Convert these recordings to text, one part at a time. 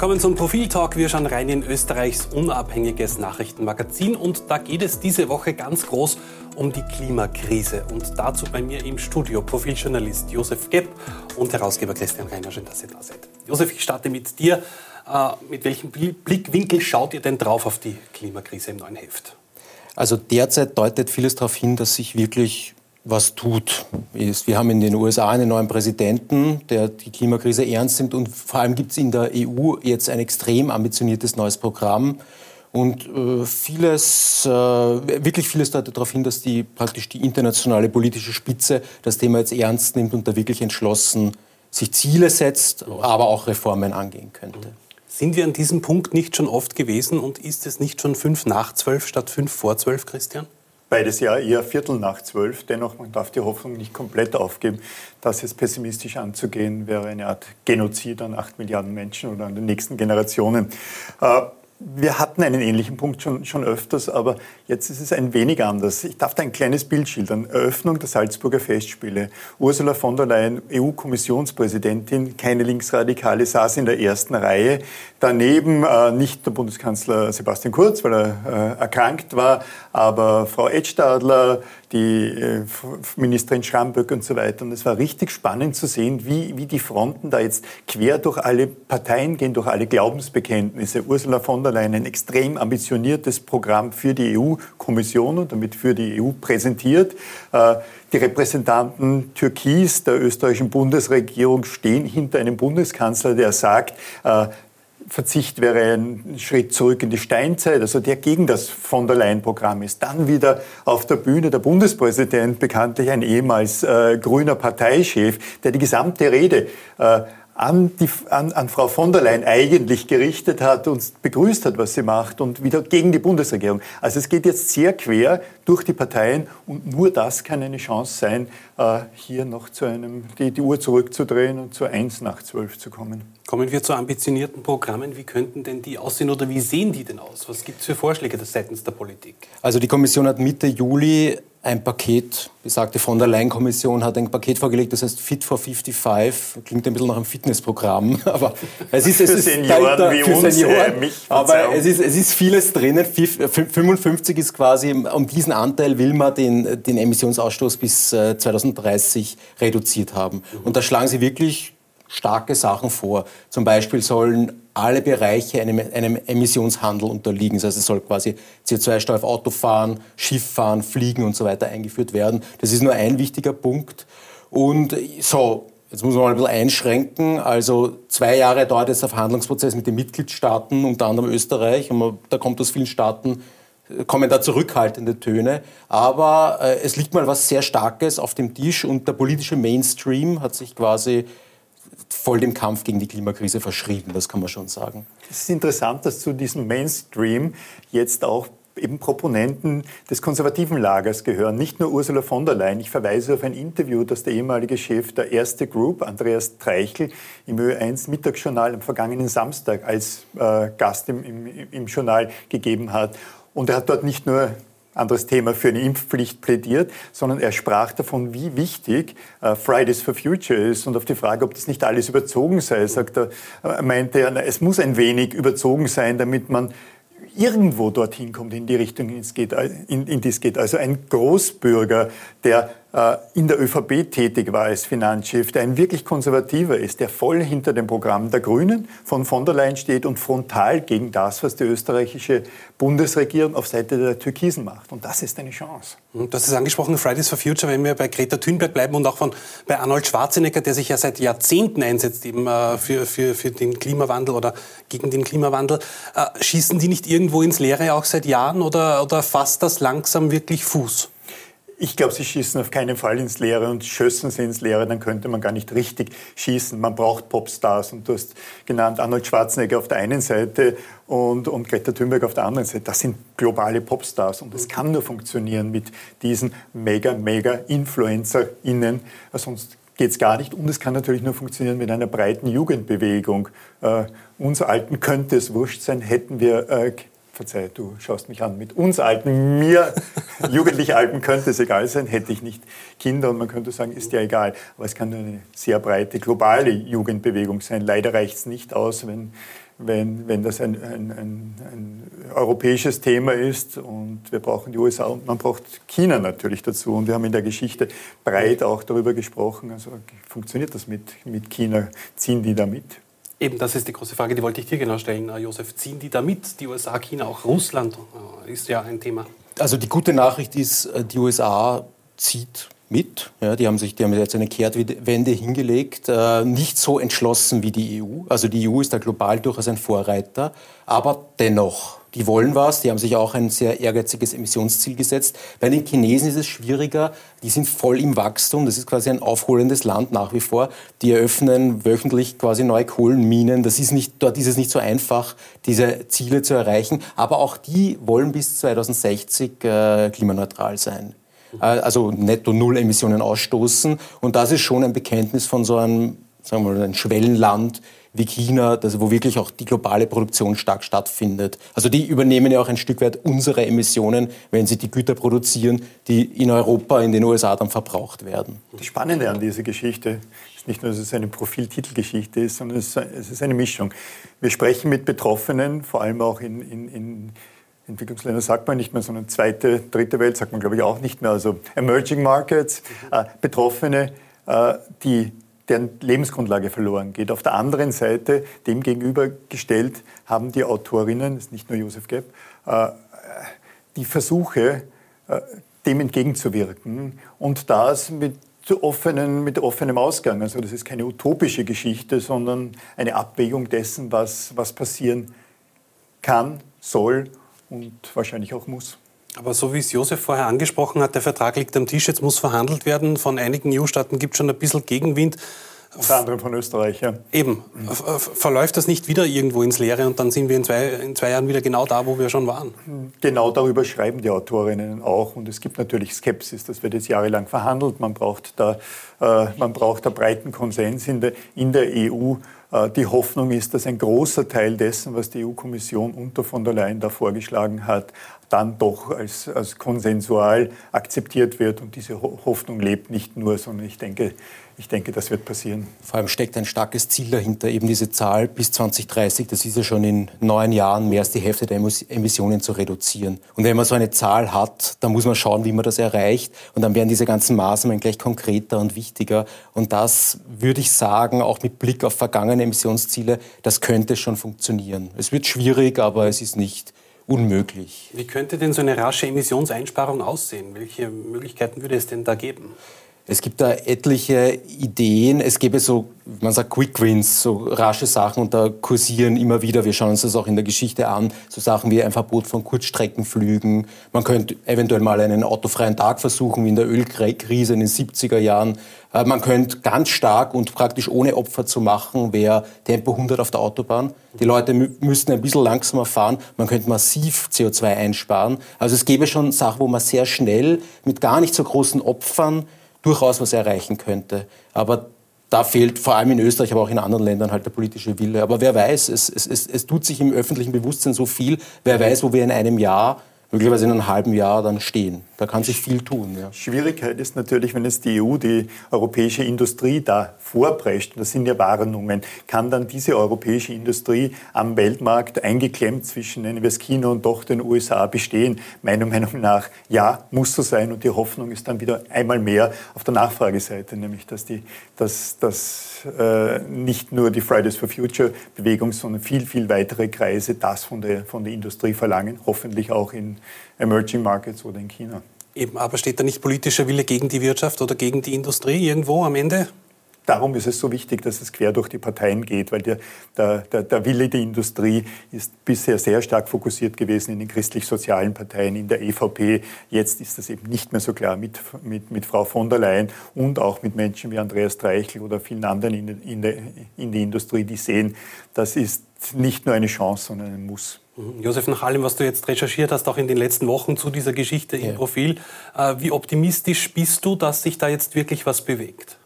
Willkommen zum Profil-Talk. Wir schauen rein in Österreichs unabhängiges Nachrichtenmagazin und da geht es diese Woche ganz groß um die Klimakrise. Und dazu bei mir im Studio Profiljournalist Josef Gepp und Herausgeber Christian Reiner. Schön, dass ihr da seid. Josef, ich starte mit dir. Äh, mit welchem Blickwinkel schaut ihr denn drauf auf die Klimakrise im neuen Heft? Also derzeit deutet vieles darauf hin, dass sich wirklich was tut. Wir haben in den USA einen neuen Präsidenten, der die Klimakrise ernst nimmt und vor allem gibt es in der EU jetzt ein extrem ambitioniertes neues Programm. Und äh, vieles, äh, wirklich vieles deutet darauf hin, dass die praktisch die internationale politische Spitze das Thema jetzt ernst nimmt und da wirklich entschlossen sich Ziele setzt, aber auch Reformen angehen könnte. Sind wir an diesem Punkt nicht schon oft gewesen und ist es nicht schon fünf nach zwölf statt fünf vor zwölf, Christian? Beides ja eher Viertel nach zwölf. Dennoch, man darf die Hoffnung nicht komplett aufgeben. Das jetzt pessimistisch anzugehen, wäre eine Art Genozid an acht Milliarden Menschen oder an den nächsten Generationen. Äh, wir hatten einen ähnlichen Punkt schon, schon öfters, aber jetzt ist es ein wenig anders. Ich darf da ein kleines Bild schildern. Eröffnung der Salzburger Festspiele. Ursula von der Leyen, EU-Kommissionspräsidentin, keine Linksradikale, saß in der ersten Reihe. Daneben äh, nicht der Bundeskanzler Sebastian Kurz, weil er äh, erkrankt war, aber Frau Edstadler, die äh, Ministerin Schramböck und so weiter. Und es war richtig spannend zu sehen, wie, wie die Fronten da jetzt quer durch alle Parteien gehen, durch alle Glaubensbekenntnisse. Ursula von der Leyen ein extrem ambitioniertes Programm für die EU-Kommission und damit für die EU präsentiert. Äh, die Repräsentanten Türkis der österreichischen Bundesregierung stehen hinter einem Bundeskanzler, der sagt, äh, Verzicht wäre ein Schritt zurück in die Steinzeit, also der gegen das von der Leyen-Programm ist. Dann wieder auf der Bühne der Bundespräsident, bekanntlich ein ehemals äh, grüner Parteichef, der die gesamte Rede äh, an, die, an, an Frau von der Leyen eigentlich gerichtet hat und begrüßt hat, was sie macht und wieder gegen die Bundesregierung. Also es geht jetzt sehr quer durch die Parteien und nur das kann eine Chance sein, äh, hier noch zu einem, die, die Uhr zurückzudrehen und zu eins nach zwölf zu kommen. Kommen wir zu ambitionierten Programmen. Wie könnten denn die aussehen oder wie sehen die denn aus? Was gibt es für Vorschläge seitens der Politik? Also die Kommission hat Mitte Juli ein Paket, besagte von der Leyen-Kommission hat ein Paket vorgelegt, das heißt Fit for 55, klingt ein bisschen nach einem Fitnessprogramm, aber es ist, es ist Senioren da, wie für uns, Senioren, äh, mich, aber es ist, es ist vieles drinnen. 55 ist quasi, um diesen Anteil will man den, den Emissionsausstoß bis 2030 äh, reduziert haben. Und da schlagen sie wirklich starke Sachen vor. Zum Beispiel sollen alle Bereiche einem, einem Emissionshandel unterliegen. Das heißt, es soll quasi CO2-Steuer auf Autofahren, Schifffahren, Fliegen und so weiter eingeführt werden. Das ist nur ein wichtiger Punkt. Und so, jetzt muss man mal ein bisschen einschränken. Also zwei Jahre dauert jetzt der Verhandlungsprozess mit den Mitgliedstaaten, unter anderem Österreich. Und man, da kommt aus vielen Staaten kommen da zurückhaltende Töne. Aber äh, es liegt mal was sehr Starkes auf dem Tisch und der politische Mainstream hat sich quasi voll dem Kampf gegen die Klimakrise verschrieben, das kann man schon sagen. Es ist interessant, dass zu diesem Mainstream jetzt auch eben Proponenten des konservativen Lagers gehören, nicht nur Ursula von der Leyen. Ich verweise auf ein Interview, das der ehemalige Chef der Erste Group, Andreas Treichel, im Ö1 Mittagsjournal am vergangenen Samstag als äh, Gast im, im, im Journal gegeben hat. Und er hat dort nicht nur anderes Thema für eine Impfpflicht plädiert, sondern er sprach davon, wie wichtig äh, Fridays for Future ist und auf die Frage, ob das nicht alles überzogen sei, sagt er, äh, meinte er, es muss ein wenig überzogen sein, damit man irgendwo dorthin kommt in die Richtung, in, die es geht. Also ein Großbürger, der äh, in der ÖVP tätig war als Finanzchef, der ein wirklich konservativer ist, der voll hinter dem Programm der Grünen von von der Leyen steht und frontal gegen das, was die österreichische Bundesregierung auf Seite der Türkisen macht. Und das ist eine Chance. Du hast es angesprochen, Fridays for Future, wenn wir bei Greta Thunberg bleiben und auch von, bei Arnold Schwarzenegger, der sich ja seit Jahrzehnten einsetzt eben äh, für, für, für den Klimawandel oder gegen den Klimawandel. Äh, schießen die nicht irgendwo ins Leere auch seit Jahren oder, oder fasst das langsam wirklich Fuß? Ich glaube, sie schießen auf keinen Fall ins Leere und schössen sie ins Leere, dann könnte man gar nicht richtig schießen. Man braucht Popstars und du hast genannt Arnold Schwarzenegger auf der einen Seite und, und Greta Thunberg auf der anderen Seite. Das sind globale Popstars und das kann nur funktionieren mit diesen mega, mega InfluencerInnen, sonst geht es gar nicht. Und es kann natürlich nur funktionieren mit einer breiten Jugendbewegung. Äh, uns Alten könnte es wurscht sein, hätten wir äh, verzeih, du schaust mich an, mit uns Alten, mir jugendlich Alten könnte es egal sein, hätte ich nicht Kinder und man könnte sagen, ist ja egal. Aber es kann nur eine sehr breite globale Jugendbewegung sein. Leider reicht es nicht aus, wenn wenn, wenn das ein, ein, ein, ein, europäisches Thema ist und wir brauchen die USA und man braucht China natürlich dazu. Und wir haben in der Geschichte breit auch darüber gesprochen. Also funktioniert das mit, mit China? Ziehen die da mit? Eben, das ist die große Frage, die wollte ich dir genau stellen, Josef. Ziehen die da mit? Die USA, China, auch Russland äh, ist ja ein Thema. Also die gute Nachricht ist, äh, die USA zieht mit. Ja, die haben sich, die haben jetzt eine Kehrtwende hingelegt, äh, nicht so entschlossen wie die EU. Also die EU ist da global durchaus ein Vorreiter, aber dennoch. Die wollen was, die haben sich auch ein sehr ehrgeiziges Emissionsziel gesetzt. Bei den Chinesen ist es schwieriger, die sind voll im Wachstum, das ist quasi ein aufholendes Land nach wie vor. Die eröffnen wöchentlich quasi neue Kohlenminen, das ist nicht, dort ist es nicht so einfach, diese Ziele zu erreichen. Aber auch die wollen bis 2060 äh, klimaneutral sein. Äh, also netto Null Emissionen ausstoßen. Und das ist schon ein Bekenntnis von so einem, sagen wir mal, ein Schwellenland wie China, das, wo wirklich auch die globale Produktion stark stattfindet. Also die übernehmen ja auch ein Stück weit unsere Emissionen, wenn sie die Güter produzieren, die in Europa, in den USA dann verbraucht werden. Das Spannende an dieser Geschichte ist nicht nur, dass es eine Profiltitelgeschichte ist, sondern es ist eine Mischung. Wir sprechen mit Betroffenen, vor allem auch in, in, in Entwicklungsländer sagt man nicht mehr, sondern zweite, dritte Welt sagt man, glaube ich, auch nicht mehr. Also Emerging Markets, äh, Betroffene, äh, die deren Lebensgrundlage verloren geht. Auf der anderen Seite, dem gegenübergestellt, haben die Autorinnen, das ist nicht nur Josef Gepp, äh, die Versuche, äh, dem entgegenzuwirken und das mit offenen, mit offenem Ausgang. Also das ist keine utopische Geschichte, sondern eine Abwägung dessen, was, was passieren kann, soll und wahrscheinlich auch muss. Aber so wie es Josef vorher angesprochen hat, der Vertrag liegt am Tisch, jetzt muss verhandelt werden. Von einigen EU-Staaten gibt es schon ein bisschen Gegenwind. Unter anderem von Österreich, ja. Eben. Mhm. Verläuft das nicht wieder irgendwo ins Leere und dann sind wir in zwei, in zwei Jahren wieder genau da, wo wir schon waren? Genau darüber schreiben die Autorinnen auch. Und es gibt natürlich Skepsis. Das wird jetzt jahrelang verhandelt. Man braucht da, äh, man braucht da breiten Konsens in der, in der EU. Äh, die Hoffnung ist, dass ein großer Teil dessen, was die EU-Kommission unter von der Leyen da vorgeschlagen hat, dann doch als, als konsensual akzeptiert wird. Und diese Hoffnung lebt nicht nur, sondern ich denke, ich denke, das wird passieren. Vor allem steckt ein starkes Ziel dahinter, eben diese Zahl bis 2030, das ist ja schon in neun Jahren mehr als die Hälfte der Emissionen zu reduzieren. Und wenn man so eine Zahl hat, dann muss man schauen, wie man das erreicht. Und dann werden diese ganzen Maßnahmen gleich konkreter und wichtiger. Und das würde ich sagen, auch mit Blick auf vergangene Emissionsziele, das könnte schon funktionieren. Es wird schwierig, aber es ist nicht unmöglich. Wie könnte denn so eine rasche Emissionseinsparung aussehen? Welche Möglichkeiten würde es denn da geben? Es gibt da etliche Ideen. Es gäbe so, man sagt Quick Wins, so rasche Sachen und da kursieren immer wieder, wir schauen uns das auch in der Geschichte an, so Sachen wie ein Verbot von Kurzstreckenflügen. Man könnte eventuell mal einen autofreien Tag versuchen, wie in der Ölkrise in den 70er Jahren. Äh, man könnte ganz stark und praktisch ohne Opfer zu machen, wäre Tempo 100 auf der Autobahn. Die Leute müssten ein bisschen langsamer fahren. Man könnte massiv CO2 einsparen. Also es gäbe schon Sachen, wo man sehr schnell mit gar nicht so großen Opfern durchaus was erreichen könnte. Aber da fehlt vor allem in Österreich, aber auch in anderen Ländern halt der politische Wille. Aber wer weiß, es, es, es, es tut sich im öffentlichen Bewusstsein so viel. Wer weiß, wo wir in einem Jahr möglicherweise in einem halben Jahr dann stehen. Da kann sich viel tun. Ja. Schwierigkeit ist natürlich, wenn es die EU, die europäische Industrie da vorprescht, das sind ja Warnungen, kann dann diese europäische Industrie am Weltmarkt eingeklemmt zwischen, es China und doch den USA bestehen? Meiner Meinung nach, ja, muss so sein. Und die Hoffnung ist dann wieder einmal mehr auf der Nachfrageseite, nämlich dass, die, dass, dass äh, nicht nur die Fridays for Future Bewegung, sondern viel, viel weitere Kreise das von der, von der Industrie verlangen, hoffentlich auch in Emerging Markets oder in China. Eben, aber steht da nicht politischer Wille gegen die Wirtschaft oder gegen die Industrie irgendwo am Ende? Darum ist es so wichtig, dass es quer durch die Parteien geht, weil der, der, der, Wille der Industrie ist bisher sehr stark fokussiert gewesen in den christlich-sozialen Parteien, in der EVP. Jetzt ist das eben nicht mehr so klar mit, mit, mit Frau von der Leyen und auch mit Menschen wie Andreas Dreichel oder vielen anderen in, in, der, in der Industrie, die sehen, das ist nicht nur eine Chance, sondern ein Muss. Josef, nach allem, was du jetzt recherchiert hast, auch in den letzten Wochen zu dieser Geschichte im ja. Profil, äh, wie optimistisch bist du, dass sich da jetzt wirklich was bewegt?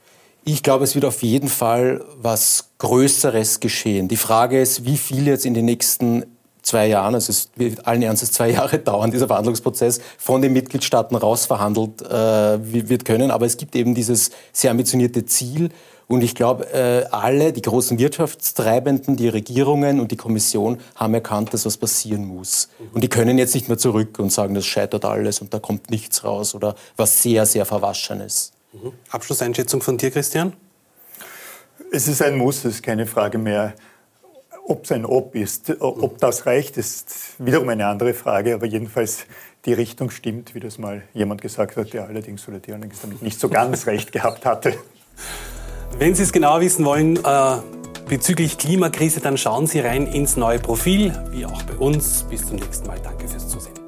Ich glaube, es wird auf jeden Fall was Größeres geschehen. Die Frage ist, wie viel jetzt in den nächsten zwei Jahren, also es wird allen Ernstes zwei Jahre dauern, dieser Verhandlungsprozess, von den Mitgliedstaaten rausverhandelt äh, wird können. Aber es gibt eben dieses sehr ambitionierte Ziel. Und ich glaube, äh, alle, die großen Wirtschaftstreibenden, die Regierungen und die Kommission haben erkannt, dass was passieren muss. Und die können jetzt nicht mehr zurück und sagen, das scheitert alles und da kommt nichts raus oder was sehr, sehr Verwaschenes. Mhm. Abschlusseinschätzung von dir, Christian? Es ist ein Muss, es ist keine Frage mehr. Ob es ein Ob ist, ob das reicht, ist wiederum eine andere Frage. Aber jedenfalls die Richtung stimmt, wie das mal jemand gesagt hat, der allerdings oder die allerdings damit nicht so ganz recht gehabt hatte. Wenn Sie es genauer wissen wollen äh, bezüglich Klimakrise, dann schauen Sie rein ins neue Profil, wie auch bei uns. Bis zum nächsten Mal. Danke fürs Zusehen.